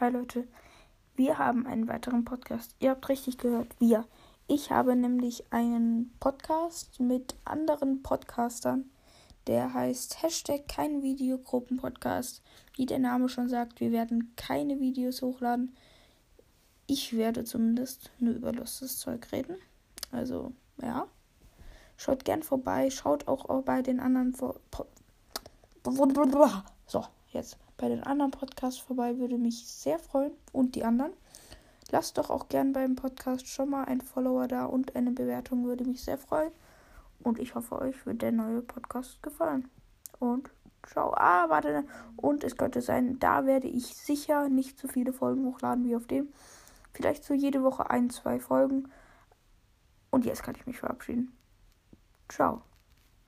Hi Leute, wir haben einen weiteren Podcast. Ihr habt richtig gehört, wir. Ich habe nämlich einen Podcast mit anderen Podcastern. Der heißt Hashtag kein Videogruppen-Podcast. Wie der Name schon sagt, wir werden keine Videos hochladen. Ich werde zumindest nur über lustiges Zeug reden. Also, ja. Schaut gern vorbei. Schaut auch bei den anderen. So, jetzt bei den anderen Podcasts vorbei. Würde mich sehr freuen. Und die anderen. Lasst doch auch gern beim Podcast schon mal ein Follower da und eine Bewertung. Würde mich sehr freuen. Und ich hoffe, euch wird der neue Podcast gefallen. Und ciao. Ah, warte. Und es könnte sein, da werde ich sicher nicht so viele Folgen hochladen wie auf dem. Vielleicht so jede Woche ein, zwei Folgen. Und jetzt kann ich mich verabschieden. Ciao.